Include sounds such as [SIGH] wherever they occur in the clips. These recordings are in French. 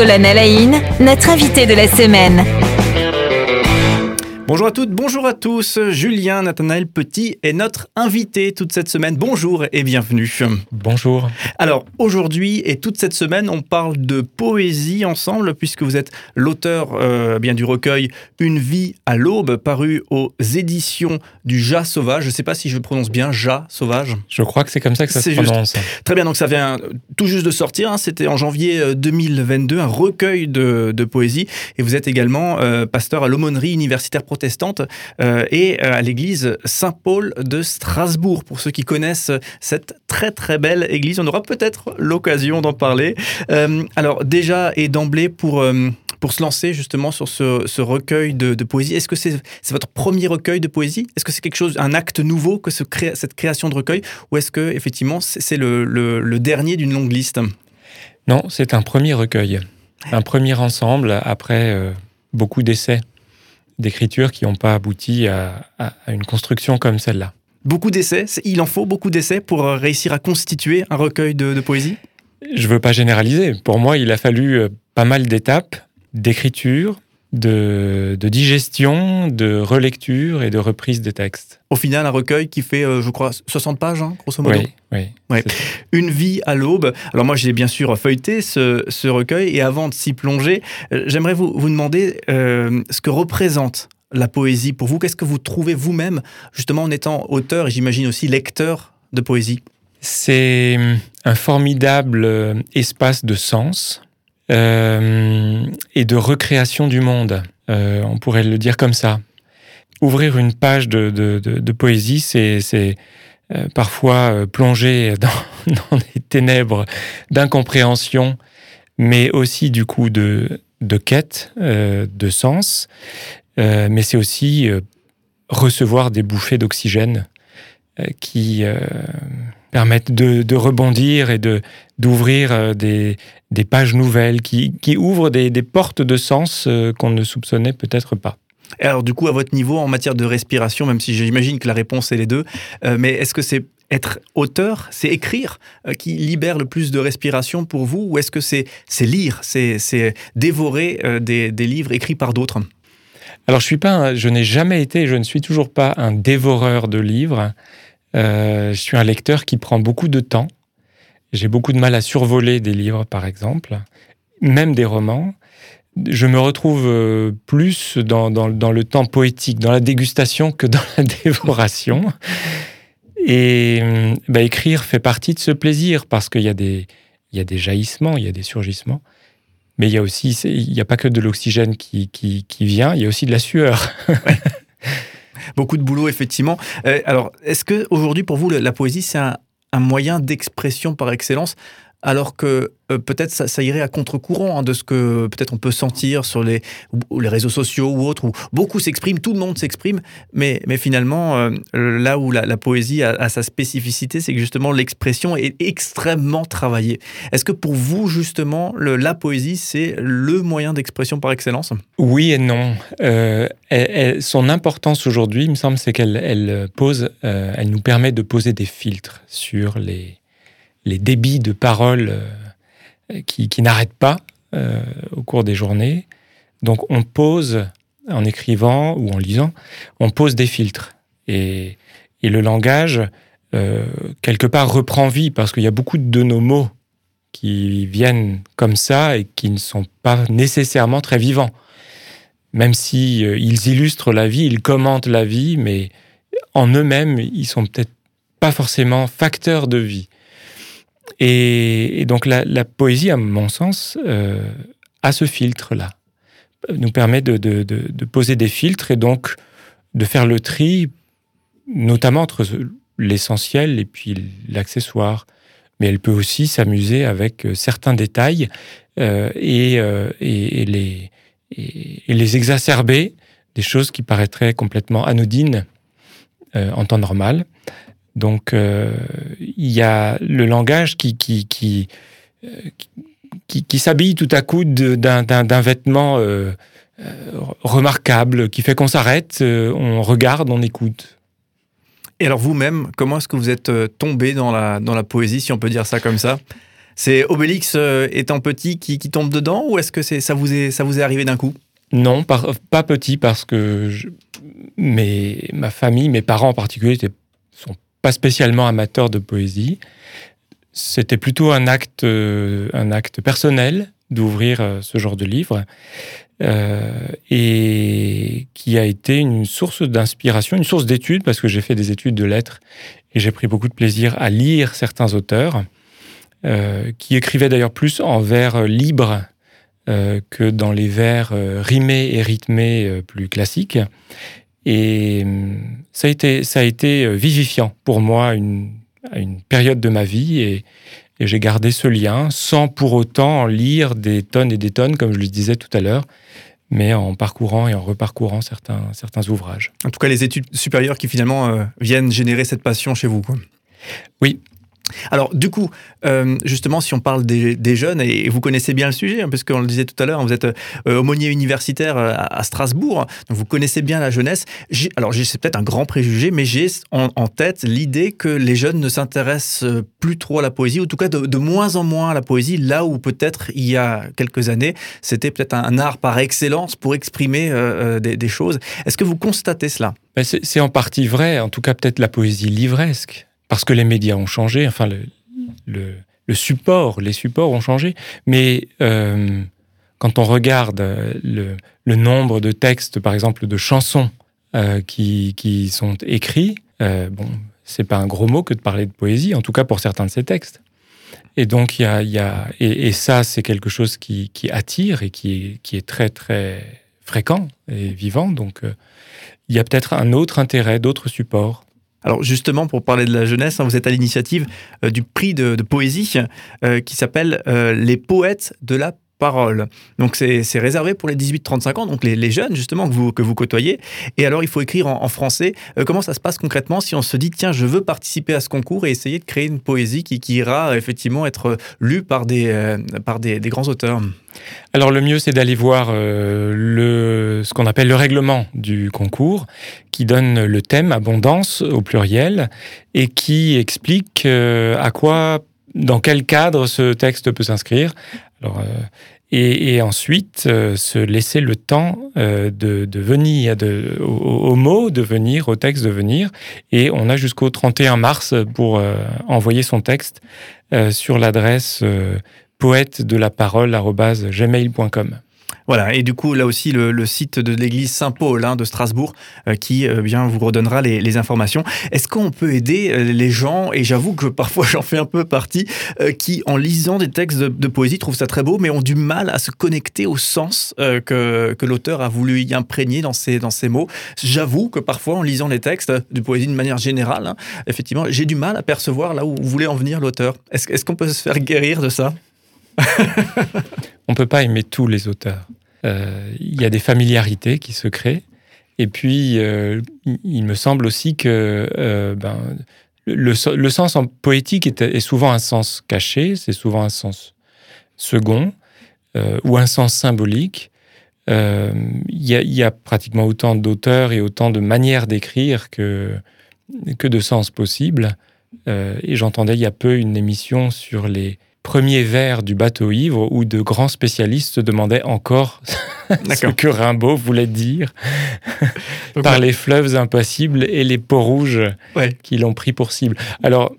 Colonne Alain, notre invité de la semaine. Bonjour à toutes, bonjour à tous. Julien Nathanaël Petit est notre invité toute cette semaine. Bonjour et bienvenue. Bonjour. Alors aujourd'hui et toute cette semaine, on parle de poésie ensemble puisque vous êtes l'auteur euh, bien du recueil Une vie à l'aube paru aux éditions du Jas Sauvage. Je ne sais pas si je prononce bien Jas Sauvage. Je crois que c'est comme ça que ça se prononce. Très bien, donc ça vient tout juste de sortir. Hein. C'était en janvier 2022 euh, un recueil de, poésie et vous êtes également euh, pasteur à l'aumônerie universitaire protestante protestante euh, et euh, à l'église Saint-Paul de Strasbourg. Pour ceux qui connaissent cette très très belle église, on aura peut-être l'occasion d'en parler. Euh, alors déjà et d'emblée pour pour se lancer justement sur ce, recueil de, poésie Est-ce que c'est votre premier recueil de poésie? Est-ce que c'est quelque chose, un acte nouveau que ce cette création de recueil? Ou est-ce que effectivement c'est le, dernier d'une longue liste? Non, c'est un premier recueil, un premier ensemble après beaucoup d'essais d'écriture qui n'ont pas abouti à, une construction comme celle-là. Beaucoup d'essais Il en faut beaucoup d'essais pour euh, réussir à constituer un recueil de, poésie? Je ne veux pas généraliser. Pour moi, il a fallu euh, pas mal d'étapes d'écriture, de, digestion, de relecture et de reprise des textes. Au final, un recueil qui fait, euh, je crois, 60 pages, hein, grosso modo. Oui, oui. Une vie à l'aube. Alors moi, j'ai bien sûr feuilleté ce, recueil et avant de s'y plonger, euh, j'aimerais vous, vous demander euh, ce que représente la poésie pour vous. Qu'est-ce que vous trouvez vous-même, justement, en étant auteur et j'imagine aussi lecteur de poésie? C'est un formidable espace de sens euh, et de recréation du monde. Euh, on pourrait le dire comme ça. Ouvrir une page de, poésie, c'est euh, parfois plonger dans, [LAUGHS] dans les ténèbres d'incompréhension, mais aussi du coup de, de quête, de sens. mais c'est aussi recevoir des bouffées d'oxygène qui permettent de, de, rebondir et de d'ouvrir des, des pages nouvelles, qui, qui ouvrent des, des, portes de sens euh, qu'on ne soupçonnait peut-être pas. alors du coup, à votre niveau, en matière de respiration, même si j'imagine que la réponse est les deux, euh, mais est-ce que c'est être auteur, c'est écrire euh, qui libère le plus de respiration pour vous, ou est-ce que c'est lire, c'est dévorer des, des, livres écrits par d'autres? Alors je suis pas, je n'ai jamais été, je ne suis toujours pas un dévoreur de livres. je suis un lecteur qui prend beaucoup de temps j'ai beaucoup de mal à survoler des livres, par exemple, même des romans. Je me retrouve euh, plus dans, le temps poétique, dans la dégustation que dans la [LAUGHS] dévoration. Et bah, écrire fait partie de ce plaisir parce qu'il y, a des, jaillissements, il y a des surgissements. Mais il y a n'y a pas que de l'oxygène qui, vient, il y a aussi de la sueur. [LAUGHS] Beaucoup de boulot, effectivement. Euh, alors, est-ce que aujourd'hui, pour vous, la poésie, c'est un, un moyen d'expression par excellence, alors que euh, peut-être ça, irait à contre-courant hein, de ce que peut-être on peut sentir sur les, les réseaux sociaux ou autres, où beaucoup s'expriment, tout le monde s'exprime, mais, mais finalement, euh, là où la, poésie a, sa spécificité, c'est que justement l'expression est extrêmement travaillée. Est-ce que pour vous, justement, la poésie, c'est le moyen d'expression par excellence? Oui et non. Euh, son importance aujourd'hui, il me semble, c'est qu'elle elle pose, elle nous permet de poser des filtres sur les les débits de paroles euh, qui, n'arrêtent pas euh, au cours des journées. Donc on pose, en écrivant ou en lisant, on pose des filtres. Et, le langage, euh, quelque part, reprend vie parce qu'il y a beaucoup de nos mots qui viennent comme ça et qui ne sont pas nécessairement très vivants. Même si ils illustrent la vie, ils commentent la vie, mais en eux-mêmes, ils sont peut-être pas forcément facteurs de vie. Et, donc la, poésie, à mon sens, euh, a ce filtre-là, nous permet de, poser des filtres et donc de faire le tri, notamment entre l'essentiel et puis l'accessoire. Mais elle peut aussi s'amuser avec euh, certains détails euh, et, les, et, les exacerber, des choses qui paraîtraient complètement anodines en temps normal. Donc, euh, il y a le langage qui, qui, qui, euh, qui, s'habille tout à coup d'un vêtement euh, remarquable, qui fait qu'on s'arrête, on regarde, on écoute. Et alors vous-même, comment est-ce que vous êtes tombé dans la, dans la poésie, si on peut dire ça comme ça? C'est Obélix étant petit qui, tombe dedans ou est-ce que ça, vous est, ça vous est arrivé d'un coup? Non, pas petit parce que ma famille, mes parents en particulier, sont pas spécialement amateurs de poésie. C'était plutôt un acte, un acte personnel d'ouvrir ce genre de livre. Euh, et qui a été une source d'inspiration, une source d'études, parce que j'ai fait des études de lettres et j'ai pris beaucoup de plaisir à lire certains auteurs, euh, qui écrivaient d'ailleurs plus en vers libres euh, que dans les vers rimés et rythmés plus classiques. Et ça a été, ça a été vivifiant pour moi une, à une période de ma vie et, et j'ai gardé ce lien sans pour autant lire des tonnes et des tonnes, comme je le disais tout à l'heure, mais en parcourant et en reparcourant certains, certains ouvrages. En tout cas, les études supérieures qui finalement euh, viennent générer cette passion chez vous. Quoi. Oui, alors, du coup, euh, justement, si on parle des, jeunes, et, vous connaissez bien le sujet, hein, puisqu'on le disait tout à l'heure, vous êtes euh, aumônier universitaire euh, à, Strasbourg, donc vous connaissez bien la jeunesse. Alors, c'est peut-être un grand préjugé, mais j'ai en, tête l'idée que les jeunes ne s'intéressent plus trop à la poésie, ou en tout cas de, moins en moins à la poésie, là où peut-être il y a quelques années, c'était peut-être un, art par excellence pour exprimer des, des, choses. Est-ce que vous constatez cela? Ben, C'est en partie vrai, en tout cas peut-être la poésie livresque parce que les médias ont changé, enfin le, le, support, les supports ont changé, mais euh, quand on regarde le, le, nombre de textes, par exemple, de chansons euh, qui, qui, sont écrits, euh, bon, c'est pas un gros mot que de parler de poésie, en tout cas pour certains de ces textes. Et donc, il y a, y a, et, ça, c'est quelque chose qui, qui, attire et qui est, qui est très, très fréquent et vivant. Donc, euh, il y a peut-être un autre intérêt, d'autres supports. Alors justement, pour parler de la jeunesse, hein, vous êtes à l'initiative euh, du prix de, poésie euh, qui s'appelle euh, Les poètes de la parole. Donc c'est réservé pour les 18-35 ans, donc les, jeunes justement que vous, que vous côtoyez. Et alors il faut écrire en, français. comment ça se passe concrètement si on se dit tiens je veux participer à ce concours et essayer de créer une poésie qui, ira effectivement être lue par des, par des grands auteurs? Alors le mieux, c'est d'aller voir euh, le, ce qu'on appelle le règlement du concours, qui donne le thème abondance au pluriel et qui explique euh, à quoi, dans quel cadre ce texte peut s'inscrire. Euh, et, ensuite se laisser le temps de, venir de, au, mot de venir, au texte de venir. Et on a jusqu'au 31 mars pour envoyer son texte sur l'adresse poète de la parole gmail.com. Voilà, et du coup, là aussi, le, site de l'église Saint-Paul hein, de Strasbourg euh, qui euh, bien vous redonnera les, informations. Est-ce qu'on peut aider euh, les gens, et j'avoue que parfois [LAUGHS] j'en fais un peu partie, qui, en lisant des textes de, poésie, trouvent ça très beau, mais ont du mal à se connecter au sens que, que l'auteur a voulu y imprégner dans ses, dans mots J'avoue que parfois, en lisant les textes de poésie de manière générale, hein, effectivement, j'ai du mal à percevoir là où voulait en venir l'auteur. Est-ce qu'on peut se faire guérir de ça? [LAUGHS] On peut pas aimer tous les auteurs. Euh, il y a des familiarités qui se créent. Et puis, euh, il me semble aussi que euh, ben, le, sens en poétique est, souvent un sens caché, c'est souvent un sens second ou un sens symbolique. Il y, a pratiquement autant d'auteurs et autant de manières d'écrire que, que de sens possibles. et j'entendais il y a peu une émission sur les, premier vers du bateau ivre où de grands spécialistes se demandaient encore [LAUGHS] ce que Rimbaud voulait dire [LAUGHS] par les fleuves impassibles et les peaux rouges qui l'ont pris pour cible. Alors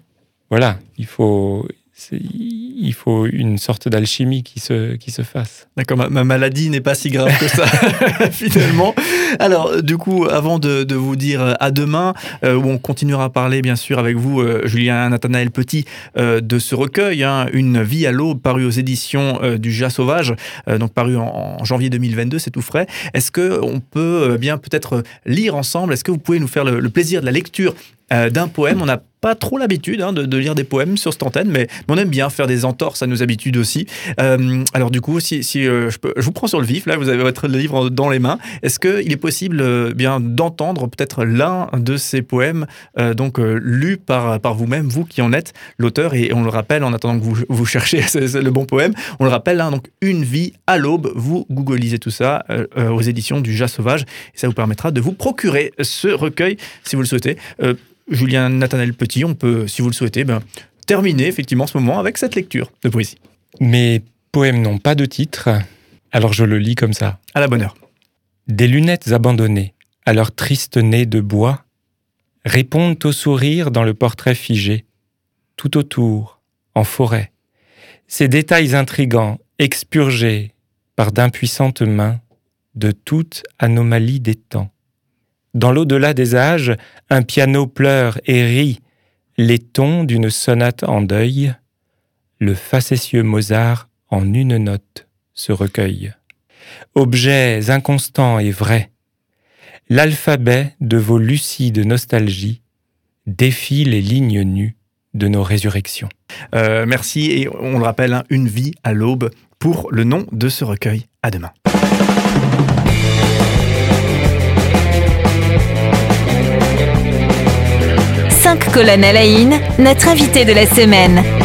voilà, il faut, il faut une sorte d'alchimie qui se, qui se fasse. D'accord, ma, maladie n'est pas si grave que ça, [LAUGHS] finalement. Alors, du coup, avant de, vous dire à demain, euh, où on continuera à parler, bien sûr, avec vous, euh, Julien Nathanaël Petit, euh, de ce recueil, hein, Une vie à l'aube, paru aux éditions du Jas Sauvage, donc paru en, janvier 2022, c'est tout frais. Est-ce qu'on peut bien peut-être lire ensemble? Est-ce que vous pouvez nous faire le plaisir de la lecture d'un poème? On a pas trop l'habitude hein, de, lire des poèmes sur cette antenne, mais on aime bien faire des entorses à nos habitudes aussi. Euh, alors du coup, si, euh, je, peux, je, vous prends sur le vif, là, vous avez votre livre dans les mains. Est-ce qu'il est possible euh, bien d'entendre peut-être l'un de ces poèmes, donc par, par vous-même, vous qui en êtes l'auteur, et on le rappelle en attendant que vous, vous cherchez [LAUGHS] le bon poème, on le rappelle, hein, donc Une vie à l'aube, vous googlisez tout ça aux éditions du Jas Sauvage, et ça vous permettra de vous procurer ce recueil si vous le souhaitez. Julien Nathanaël Petit, on peut, si vous le souhaitez, ben, terminer effectivement ce moment avec cette lecture de poésie. Mes poèmes n'ont pas de titre, alors je le lis comme ça. À la bonne heure. Des lunettes abandonnées, à leur triste nez de bois, répondent au sourire dans le portrait figé, tout autour, en forêt. Ces détails intrigants, expurgés par d'impuissantes mains de toute anomalie des temps. Dans l'au-delà des âges, un piano pleure et rit les tons d'une sonate en deuil, le facétieux Mozart en une note se recueille. Objets inconstants et vrais, l'alphabet de vos lucides nostalgies défie les lignes nues de nos résurrections. Euh, merci et on le rappelle, hein, une vie à l'aube pour le nom de ce recueil. À demain. À la notre invité de la semaine.